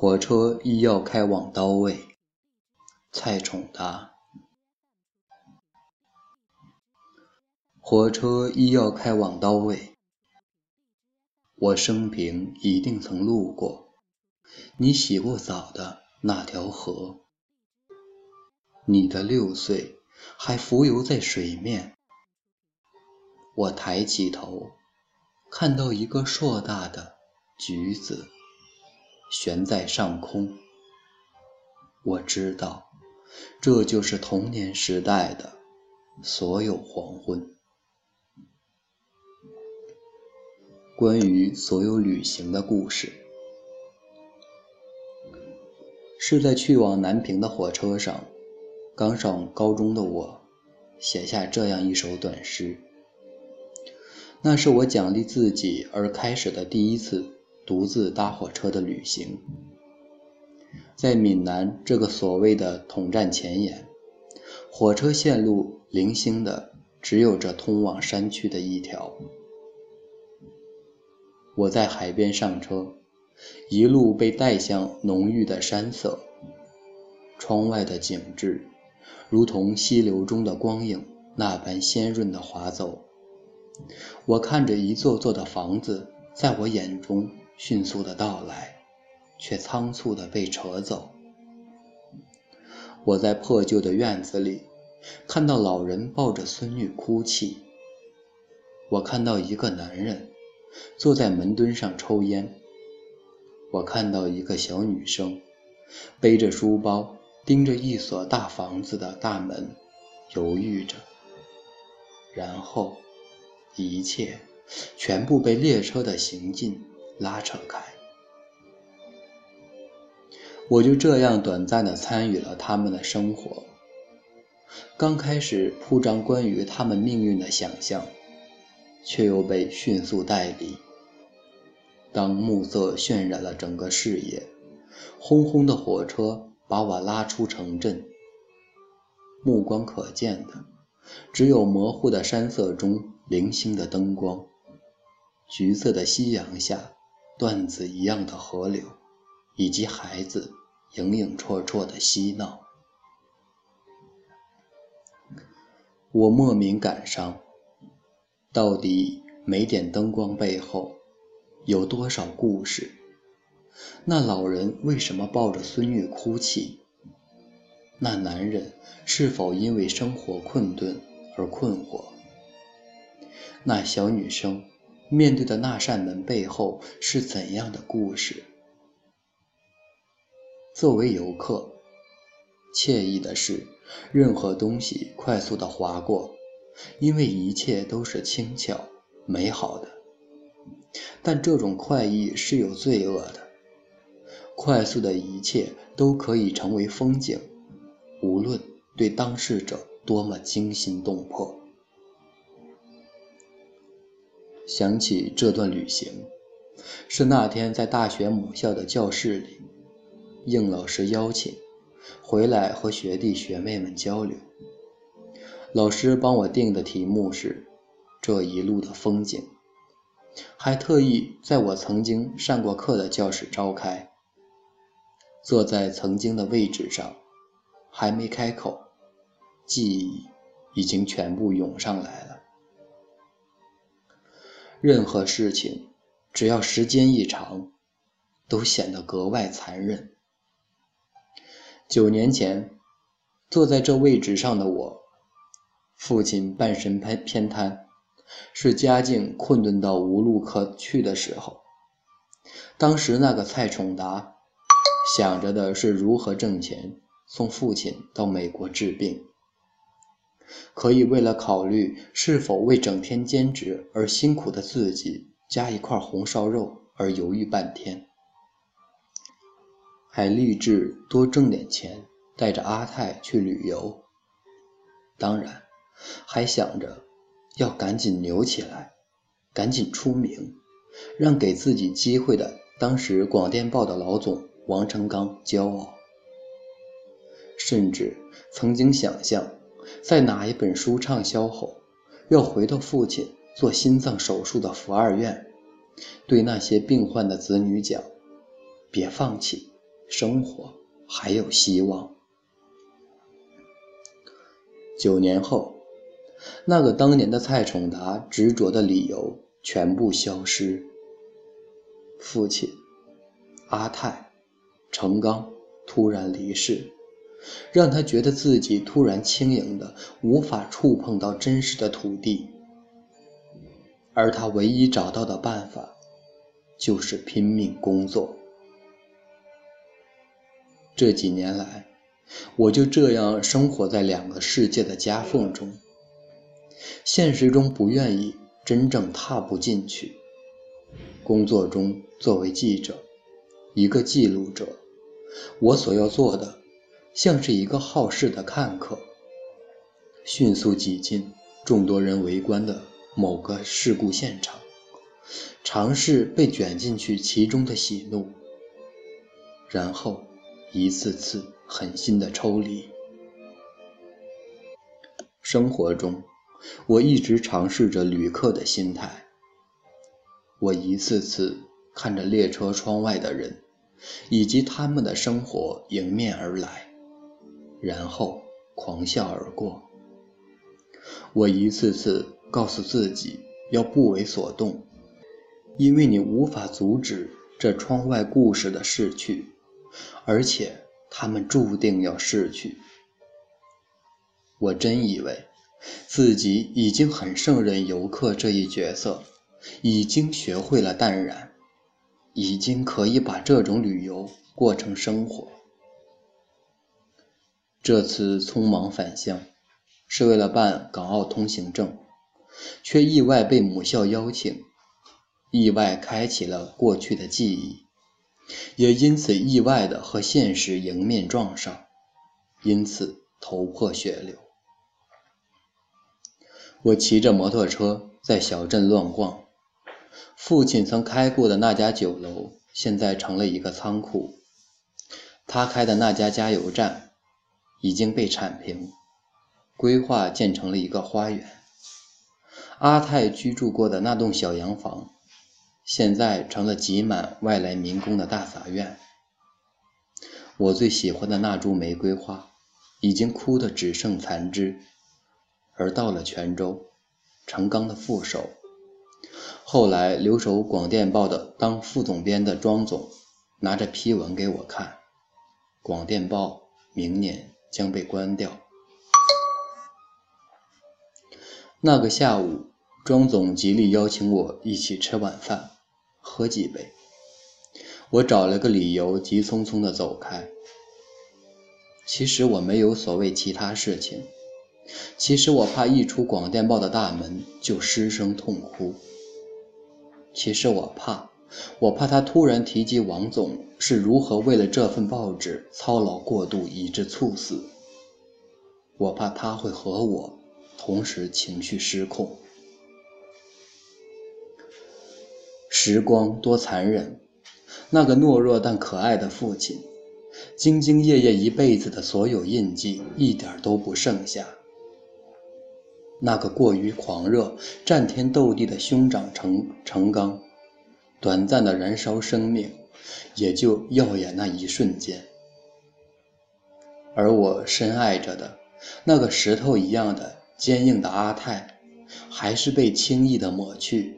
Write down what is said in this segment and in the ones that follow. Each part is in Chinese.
火车一要开往刀位，蔡崇达。火车一要开往刀位，我生平一定曾路过你洗过澡的那条河，你的六岁还浮游在水面。我抬起头，看到一个硕大的橘子。悬在上空，我知道，这就是童年时代的所有黄昏。关于所有旅行的故事，是在去往南平的火车上，刚上高中的我，写下这样一首短诗。那是我奖励自己而开始的第一次。独自搭火车的旅行，在闽南这个所谓的统战前沿，火车线路零星的只有这通往山区的一条。我在海边上车，一路被带向浓郁的山色，窗外的景致如同溪流中的光影那般鲜润的划走。我看着一座座的房子，在我眼中。迅速的到来，却仓促的被扯走。我在破旧的院子里看到老人抱着孙女哭泣。我看到一个男人坐在门墩上抽烟。我看到一个小女生背着书包盯着一所大房子的大门，犹豫着。然后，一切全部被列车的行进。拉扯开，我就这样短暂的参与了他们的生活。刚开始铺张关于他们命运的想象，却又被迅速带离。当暮色渲染了整个视野，轰轰的火车把我拉出城镇，目光可见的只有模糊的山色中零星的灯光，橘色的夕阳下。段子一样的河流，以及孩子影影绰绰的嬉闹，我莫名感伤。到底每点灯光背后有多少故事？那老人为什么抱着孙女哭泣？那男人是否因为生活困顿而困惑？那小女生？面对的那扇门背后是怎样的故事？作为游客，惬意的是，任何东西快速的划过，因为一切都是轻巧、美好的。但这种快意是有罪恶的，快速的一切都可以成为风景，无论对当事者多么惊心动魄。想起这段旅行，是那天在大学母校的教室里，应老师邀请，回来和学弟学妹们交流。老师帮我定的题目是“这一路的风景”，还特意在我曾经上过课的教室召开。坐在曾经的位置上，还没开口，记忆已经全部涌上来了。任何事情，只要时间一长，都显得格外残忍。九年前，坐在这位置上的我，父亲半身偏偏瘫，是家境困顿到无路可去的时候。当时那个蔡崇达，想着的是如何挣钱送父亲到美国治病。可以为了考虑是否为整天兼职而辛苦的自己加一块红烧肉而犹豫半天，还立志多挣点钱带着阿泰去旅游。当然，还想着要赶紧牛起来，赶紧出名，让给自己机会的当时广电报的老总王成刚骄傲。甚至曾经想象。在哪一本书畅销后，要回到父亲做心脏手术的福二院，对那些病患的子女讲：“别放弃，生活还有希望。九年后，那个当年的蔡崇达执着的理由全部消失。父亲阿泰、程刚突然离世，让他觉得自己突然轻盈的无法触碰到真实的土地，而他唯一找到的办法就是拼命工作。这几年来，我就这样生活在两个世界的夹缝中，现实中不愿意真正踏步进去，工作中作为记者，一个记录者，我所要做的，像是一个好事的看客，迅速挤进众多人围观的某个事故现场，尝试被卷进去其中的喜怒，然后。一次次狠心的抽离。生活中，我一直尝试着旅客的心态。我一次次看着列车窗外的人，以及他们的生活迎面而来，然后狂笑而过。我一次次告诉自己要不为所动，因为你无法阻止这窗外故事的逝去。而且他们注定要逝去。我真以为自己已经很胜任游客这一角色，已经学会了淡然，已经可以把这种旅游过成生活。这次匆忙返乡，是为了办港澳通行证，却意外被母校邀请，意外开启了过去的记忆。也因此意外的和现实迎面撞上，因此头破血流。我骑着摩托车在小镇乱逛，父亲曾开过的那家酒楼现在成了一个仓库，他开的那家加油站已经被铲平，规划建成了一个花园。阿泰居住过的那栋小洋房。现在成了挤满外来民工的大杂院。我最喜欢的那株玫瑰花，已经枯得只剩残枝。而到了泉州，程刚的副手，后来留守广电报的当副总编的庄总，拿着批文给我看，广电报明年将被关掉。那个下午，庄总极力邀请我一起吃晚饭。喝几杯，我找了个理由，急匆匆地走开。其实我没有所谓其他事情，其实我怕一出广电报的大门就失声痛哭。其实我怕，我怕他突然提及王总是如何为了这份报纸操劳过度以致猝死。我怕他会和我同时情绪失控。时光多残忍，那个懦弱但可爱的父亲，兢兢业业一辈子的所有印记一点都不剩下。那个过于狂热、战天斗地的兄长程程刚，短暂的燃烧生命，也就耀眼那一瞬间。而我深爱着的那个石头一样的坚硬的阿泰，还是被轻易的抹去。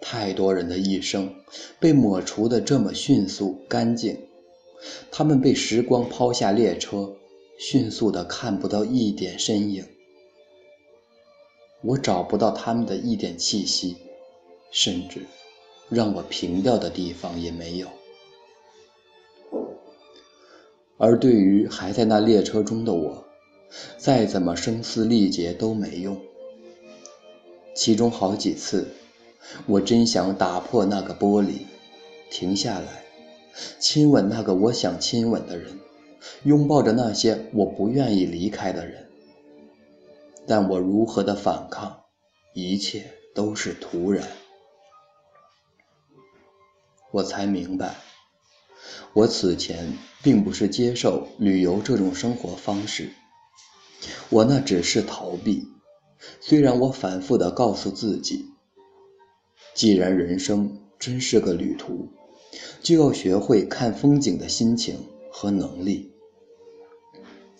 太多人的一生被抹除的这么迅速干净，他们被时光抛下列车，迅速的看不到一点身影。我找不到他们的一点气息，甚至让我平掉的地方也没有。而对于还在那列车中的我，再怎么声嘶力竭都没用。其中好几次。我真想打破那个玻璃，停下来，亲吻那个我想亲吻的人，拥抱着那些我不愿意离开的人。但我如何的反抗，一切都是徒然。我才明白，我此前并不是接受旅游这种生活方式，我那只是逃避。虽然我反复的告诉自己。既然人生真是个旅途，就要学会看风景的心情和能力。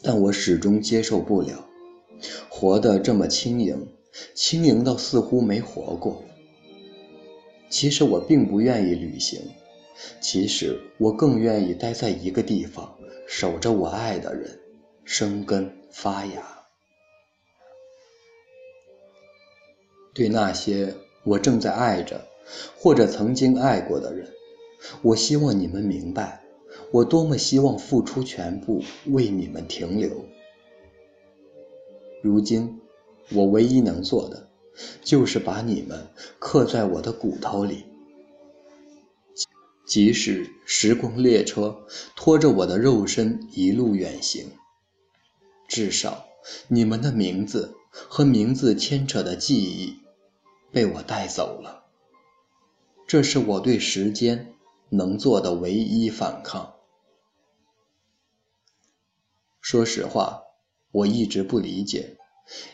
但我始终接受不了，活得这么轻盈，轻盈到似乎没活过。其实我并不愿意旅行，其实我更愿意待在一个地方，守着我爱的人，生根发芽。对那些我正在爱着，或者曾经爱过的人，我希望你们明白。我多么希望付出全部为你们停留。如今，我唯一能做的，就是把你们刻在我的骨头里。即使时光列车拖着我的肉身一路远行，至少你们的名字和名字牵扯的记忆，被我带走了。这是我对时间能做的唯一反抗。说实话，我一直不理解，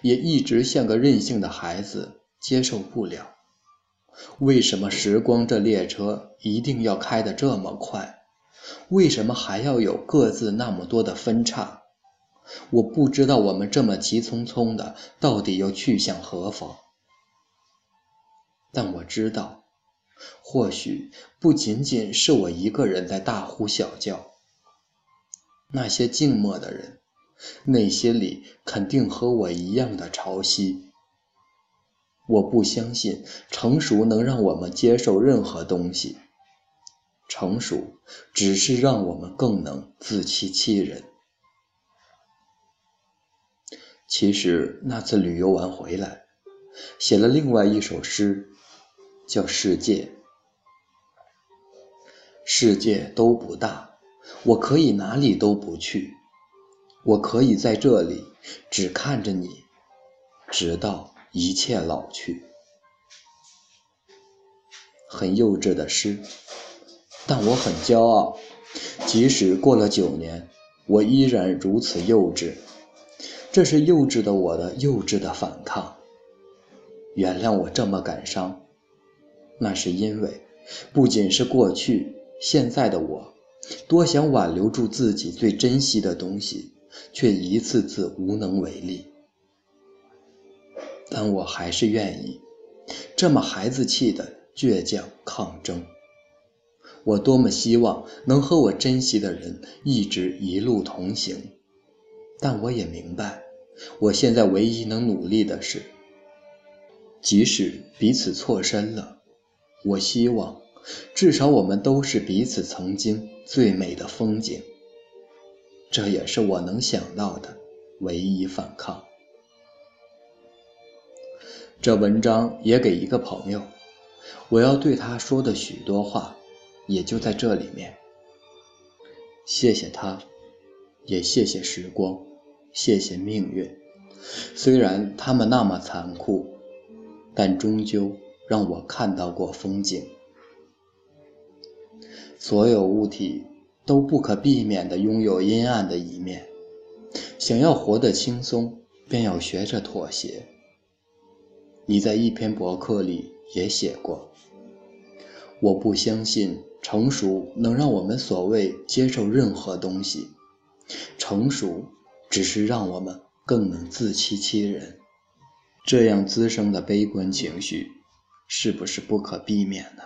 也一直像个任性的孩子，接受不了，为什么时光这列车一定要开得这么快？为什么还要有各自那么多的分叉？我不知道我们这么急匆匆的，到底要去向何方？但我知道，或许不仅仅是我一个人在大呼小叫。那些静默的人，内心里肯定和我一样的潮汐。我不相信成熟能让我们接受任何东西，成熟只是让我们更能自欺欺人。其实那次旅游完回来，写了另外一首诗，叫《世界》。世界都不大。我可以哪里都不去，我可以在这里只看着你，直到一切老去。很幼稚的诗，但我很骄傲。即使过了九年，我依然如此幼稚。这是幼稚的我的幼稚的反抗。原谅我这么感伤，那是因为不仅是过去，现在的我。多想挽留住自己最珍惜的东西，却一次次无能为力。但我还是愿意这么孩子气的倔强抗争。我多么希望能和我珍惜的人一直一路同行，但我也明白，我现在唯一能努力的是，即使彼此错身了，我希望。至少我们都是彼此曾经最美的风景，这也是我能想到的唯一反抗。这文章也给一个朋友，我要对他说的许多话，也就在这里面。谢谢他，也谢谢时光，谢谢命运。虽然他们那么残酷，但终究让我看到过风景。所有物体都不可避免地拥有阴暗的一面。想要活得轻松，便要学着妥协。你在一篇博客里也写过：“我不相信成熟能让我们所谓接受任何东西，成熟只是让我们更能自欺欺人。”这样滋生的悲观情绪，是不是不可避免呢？